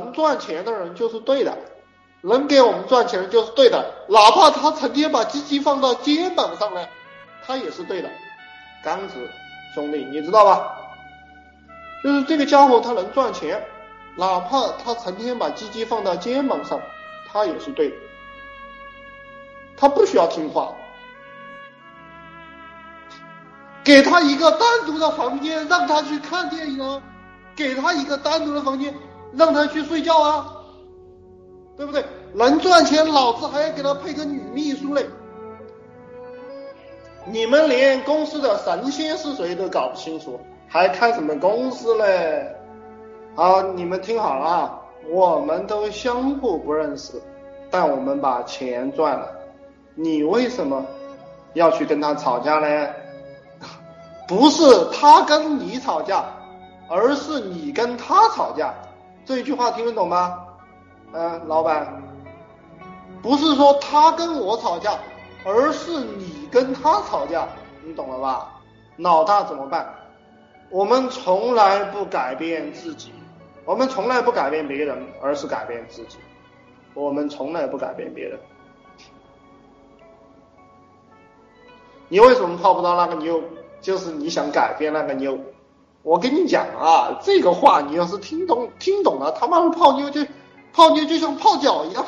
能赚钱的人就是对的，能给我们赚钱就是对的，哪怕他成天把鸡鸡放到肩膀上呢，他也是对的。刚子兄弟，你知道吧？就是这个家伙他能赚钱，哪怕他成天把鸡鸡放到肩膀上，他也是对的。他不需要听话，给他一个单独的房间，让他去看电影啊；给他一个单独的房间，让他去睡觉啊，对不对？能赚钱，老子还要给他配个女秘书嘞。你们连公司的神仙是谁都搞不清楚，还开什么公司嘞？好，你们听好了，我们都相互不认识，但我们把钱赚了。你为什么要去跟他吵架呢？不是他跟你吵架，而是你跟他吵架。这一句话听得懂吗？嗯，老板，不是说他跟我吵架，而是你跟他吵架，你懂了吧？老大怎么办？我们从来不改变自己，我们从来不改变别人，而是改变自己。我们从来不改变别人。你为什么泡不到那个妞？就是你想改变那个妞。我跟你讲啊，这个话你要是听懂听懂了，他妈的泡妞就泡妞就像泡脚一样。